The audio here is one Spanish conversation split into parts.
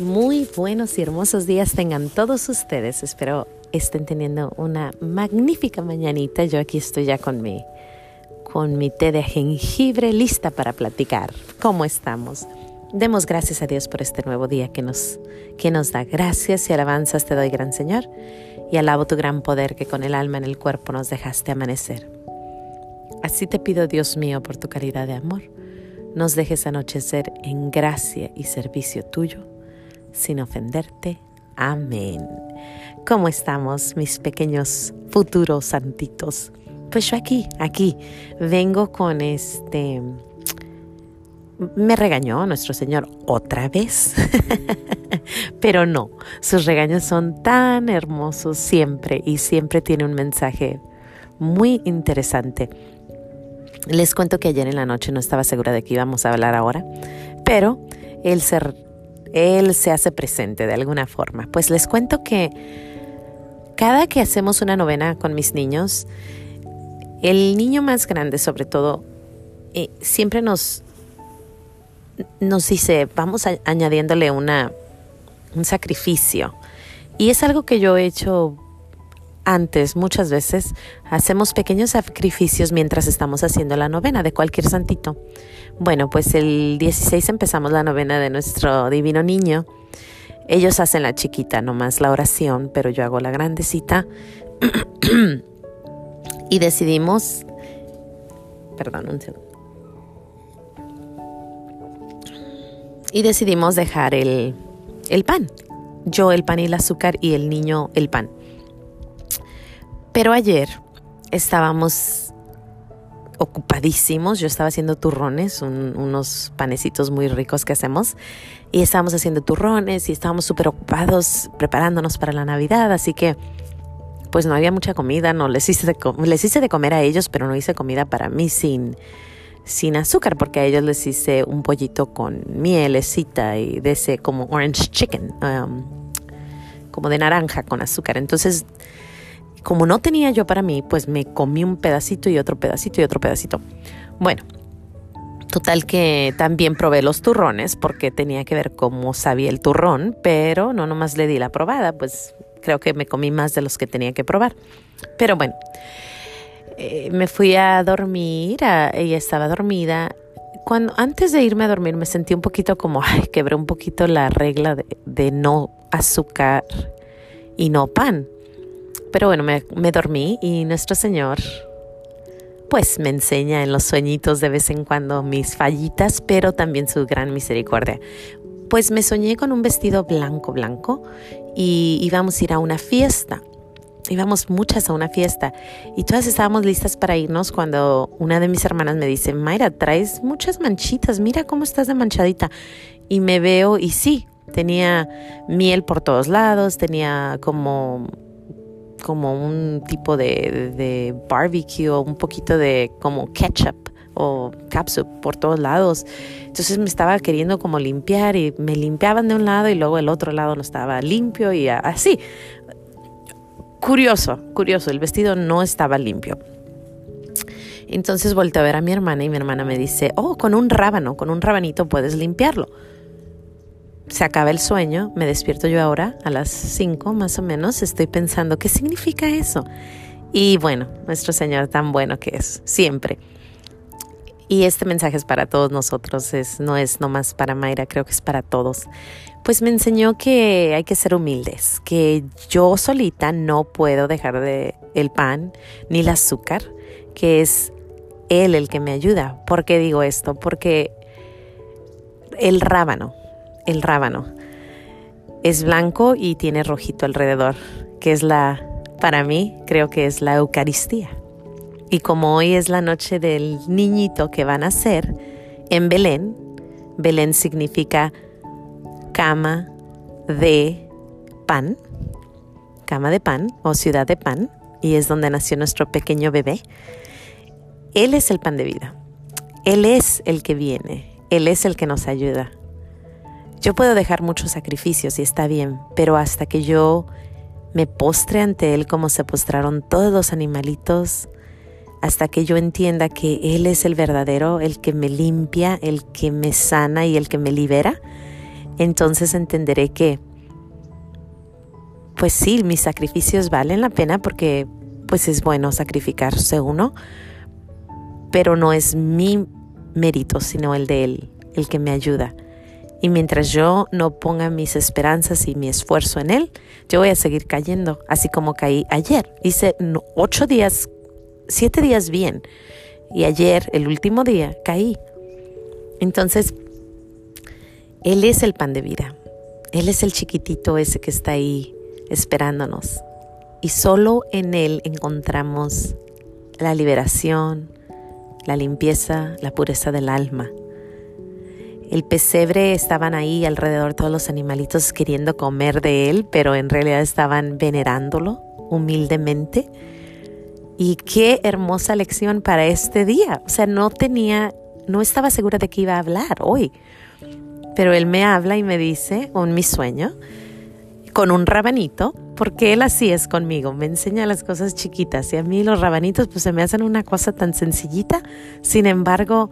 Muy buenos y hermosos días tengan todos ustedes. Espero estén teniendo una magnífica mañanita. Yo aquí estoy ya con mi, con mi té de jengibre lista para platicar. ¿Cómo estamos? Demos gracias a Dios por este nuevo día que nos, que nos da. Gracias y alabanzas te doy, gran Señor, y alabo tu gran poder que con el alma en el cuerpo nos dejaste amanecer. Así te pido, Dios mío, por tu caridad de amor, nos dejes anochecer en gracia y servicio tuyo, sin ofenderte. Amén. ¿Cómo estamos, mis pequeños futuros santitos? Pues yo aquí, aquí, vengo con este me regañó nuestro Señor otra vez. Pero no, sus regaños son tan hermosos siempre y siempre tiene un mensaje muy interesante. Les cuento que ayer en la noche no estaba segura de que íbamos a hablar ahora, pero él se, él se hace presente de alguna forma. Pues les cuento que cada que hacemos una novena con mis niños, el niño más grande sobre todo, eh, siempre nos, nos dice, vamos añadiéndole una, un sacrificio. Y es algo que yo he hecho antes, muchas veces, hacemos pequeños sacrificios mientras estamos haciendo la novena de cualquier santito. Bueno, pues el 16 empezamos la novena de nuestro divino niño. Ellos hacen la chiquita, nomás la oración, pero yo hago la grandecita. y decidimos, perdón, un segundo. y decidimos dejar el, el pan. Yo el pan y el azúcar y el niño el pan. Pero ayer estábamos ocupadísimos. Yo estaba haciendo turrones, unos panecitos muy ricos que hacemos. Y estábamos haciendo turrones y estábamos súper ocupados preparándonos para la Navidad. Así que, pues no había mucha comida. No les hice de, les hice de comer a ellos, pero no hice comida para mí sin, sin azúcar, porque a ellos les hice un pollito con mielecita y de ese como orange chicken, um, como de naranja con azúcar. Entonces, como no tenía yo para mí, pues me comí un pedacito y otro pedacito y otro pedacito. Bueno, total que también probé los turrones porque tenía que ver cómo sabía el turrón, pero no nomás le di la probada, pues creo que me comí más de los que tenía que probar. Pero bueno, eh, me fui a dormir, ella estaba dormida. Cuando, antes de irme a dormir me sentí un poquito como, ay, quebré un poquito la regla de, no azúcar y no pan. Pero bueno, me, dormí y nuestro Señor pues me enseña en los sueñitos de vez en cuando mis fallitas, pero también su gran misericordia. Pues me soñé con un vestido blanco, blanco y íbamos a ir a una fiesta íbamos muchas a una fiesta y todas estábamos listas para irnos cuando una de mis hermanas me dice, Mayra, traes muchas manchitas, mira cómo estás de manchadita. Y me veo y sí, tenía miel por todos lados, tenía como como un tipo de, de barbecue o un poquito de como ketchup o capsup por todos lados. Entonces me estaba queriendo como limpiar y me limpiaban de un lado y luego el otro lado no estaba limpio y así. Curioso, curioso, el vestido no estaba limpio. Entonces volteé a ver a mi hermana y mi hermana me dice, oh, con un rábano, con un rabanito puedes limpiarlo. Se acaba el sueño, me despierto yo ahora a las 5 más o menos, estoy pensando, ¿qué significa eso? Y bueno, nuestro Señor tan bueno que es, siempre. Y este mensaje es para todos nosotros, es, no es nomás para Mayra, creo que es para todos pues me enseñó que hay que ser humildes, que yo solita no puedo dejar de el pan ni el azúcar, que es él el que me ayuda. ¿Por qué digo esto? Porque el rábano, el rábano es blanco y tiene rojito alrededor, que es la para mí creo que es la Eucaristía. Y como hoy es la noche del niñito que van a nacer en Belén, Belén significa cama de pan, cama de pan o ciudad de pan, y es donde nació nuestro pequeño bebé. Él es el pan de vida. Él es el que viene. Él es el que nos ayuda. Yo puedo dejar muchos sacrificios y está bien, pero hasta que yo me postre ante Él como se postraron todos los animalitos, hasta que yo entienda que Él es el verdadero, el que me limpia, el que me sana y el que me libera, entonces entenderé que, pues sí, mis sacrificios valen la pena porque pues es bueno sacrificarse uno, pero no es mi mérito, sino el de Él, el que me ayuda. Y mientras yo no ponga mis esperanzas y mi esfuerzo en Él, yo voy a seguir cayendo, así como caí ayer. Hice ocho días, siete días bien. Y ayer, el último día, caí. Entonces, Él es el pan de vida. Él es el chiquitito ese que está ahí esperándonos. Y solo en Él encontramos la liberación, la limpieza, la pureza del alma. El pesebre estaban ahí alrededor todos los animalitos queriendo comer de él, pero en realidad estaban venerándolo humildemente. Y qué hermosa lección para este día. O sea, no tenía, no estaba segura de que iba a hablar hoy. Pero él me habla y me dice, en mi sueño, con un rabanito, porque él así es conmigo, me enseña las cosas chiquitas y a mí los rabanitos pues se me hacen una cosa tan sencillita, sin embargo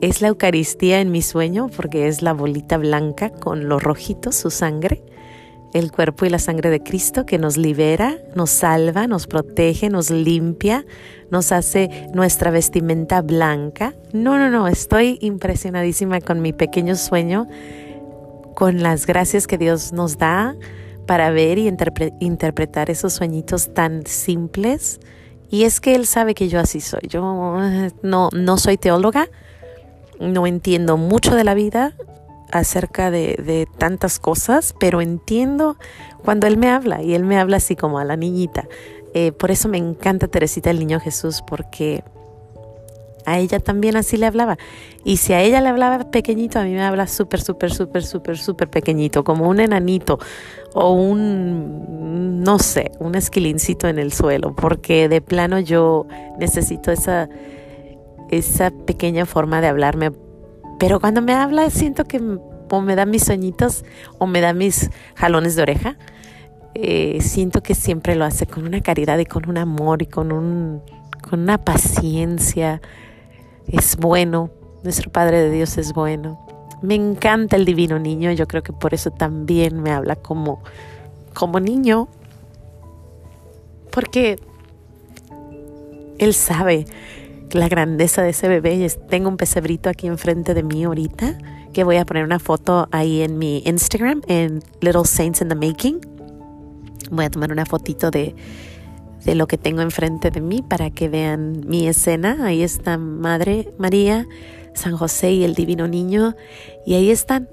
es la Eucaristía en mi sueño porque es la bolita blanca con los rojitos, su sangre, el cuerpo y la sangre de Cristo que nos libera, nos salva, nos protege, nos limpia, nos hace nuestra vestimenta blanca. No, no, no, estoy impresionadísima con mi pequeño sueño, con las gracias que Dios nos da para ver y interpretar esos sueñitos tan simples. Y es que Él sabe que yo así soy. Yo no, no soy teóloga, no entiendo mucho de la vida acerca de, tantas cosas, pero entiendo cuando Él me habla y Él me habla así como a la niñita. Eh, por eso me encanta Teresita el Niño Jesús, porque a ella también así le hablaba. Y si a ella le hablaba pequeñito, a mí me habla súper, súper, súper, súper, súper pequeñito, como un enanito o un, no sé, un esquilincito en el suelo, porque de plano yo necesito esa esa pequeña forma de hablarme. Pero cuando me habla siento que o me da mis sueñitos o me da mis jalones de oreja. Eh, siento que siempre lo hace con una caridad y con un amor y con, un, con una paciencia. Es bueno, nuestro Padre de Dios es bueno. Me encanta el divino niño, yo creo que por eso también me habla como, como niño, porque Él sabe la grandeza de ese bebé. Tengo un pesebrito aquí enfrente de mí ahorita que voy a poner una foto ahí en mi Instagram, en Little Saints in the Making. Voy a tomar una fotito de, de lo que tengo enfrente de mí para que vean mi escena. Ahí está Madre María, San José y el Divino Niño. Y ahí están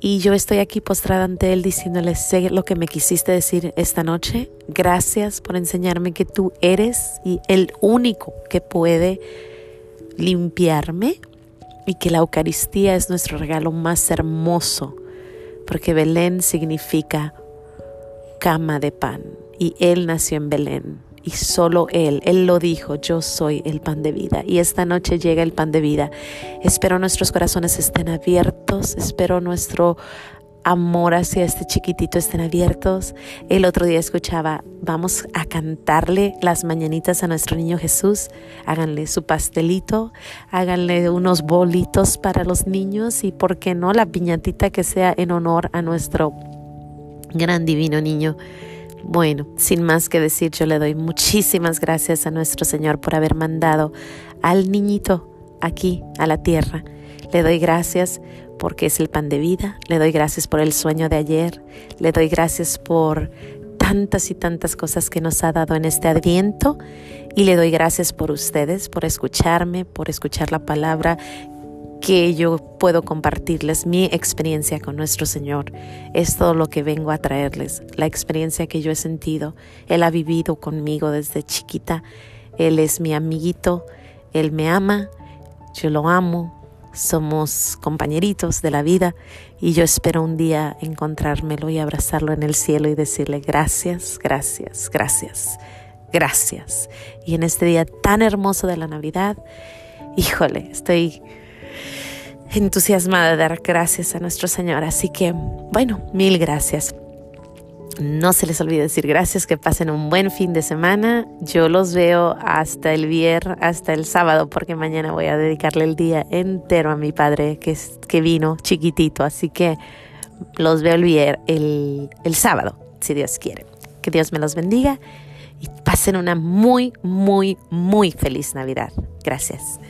y yo estoy aquí postrada ante Él diciéndole, sé lo que me quisiste decir esta noche. Gracias por enseñarme que tú eres y el único que puede limpiarme y que la Eucaristía es nuestro regalo más hermoso, porque Belén significa cama de pan y Él nació en Belén solo Él, Él lo dijo, yo soy el pan de vida. Y esta noche llega el pan de vida. Espero nuestros corazones estén abiertos, espero nuestro amor hacia este chiquitito estén abiertos. El otro día escuchaba, vamos a cantarle las mañanitas a nuestro niño Jesús. Háganle su pastelito, háganle unos bolitos para los niños y, ¿por qué no?, la piñatita que sea en honor a nuestro gran divino niño. Bueno, sin más que decir, yo le doy muchísimas gracias a nuestro Señor por haber mandado al niñito aquí a la tierra. Le doy gracias porque es el pan de vida, le doy gracias por el sueño de ayer, le doy gracias por tantas y tantas cosas que nos ha dado en este adviento y le doy gracias por ustedes, por escucharme, por escuchar la palabra que yo puedo compartirles mi experiencia con nuestro Señor. Es todo lo que vengo a traerles, la experiencia que yo he sentido. Él ha vivido conmigo desde chiquita. Él es mi amiguito, Él me ama, yo lo amo, somos compañeritos de la vida y yo espero un día encontrármelo y abrazarlo en el cielo y decirle gracias, gracias, gracias, gracias. Y en este día tan hermoso de la Navidad, híjole, estoy entusiasmada de dar gracias a nuestro Señor. Así que, bueno, mil gracias. no se les olvide decir gracias, que pasen un buen fin de semana. Yo los veo hasta el viernes, hasta el sábado, porque mañana voy a dedicarle el día entero a mi padre que, es, que vino chiquitito. Así que los veo el, el, el sábado, si Dios quiere. Que Dios me los bendiga y pasen una muy, muy, muy feliz Navidad. Gracias.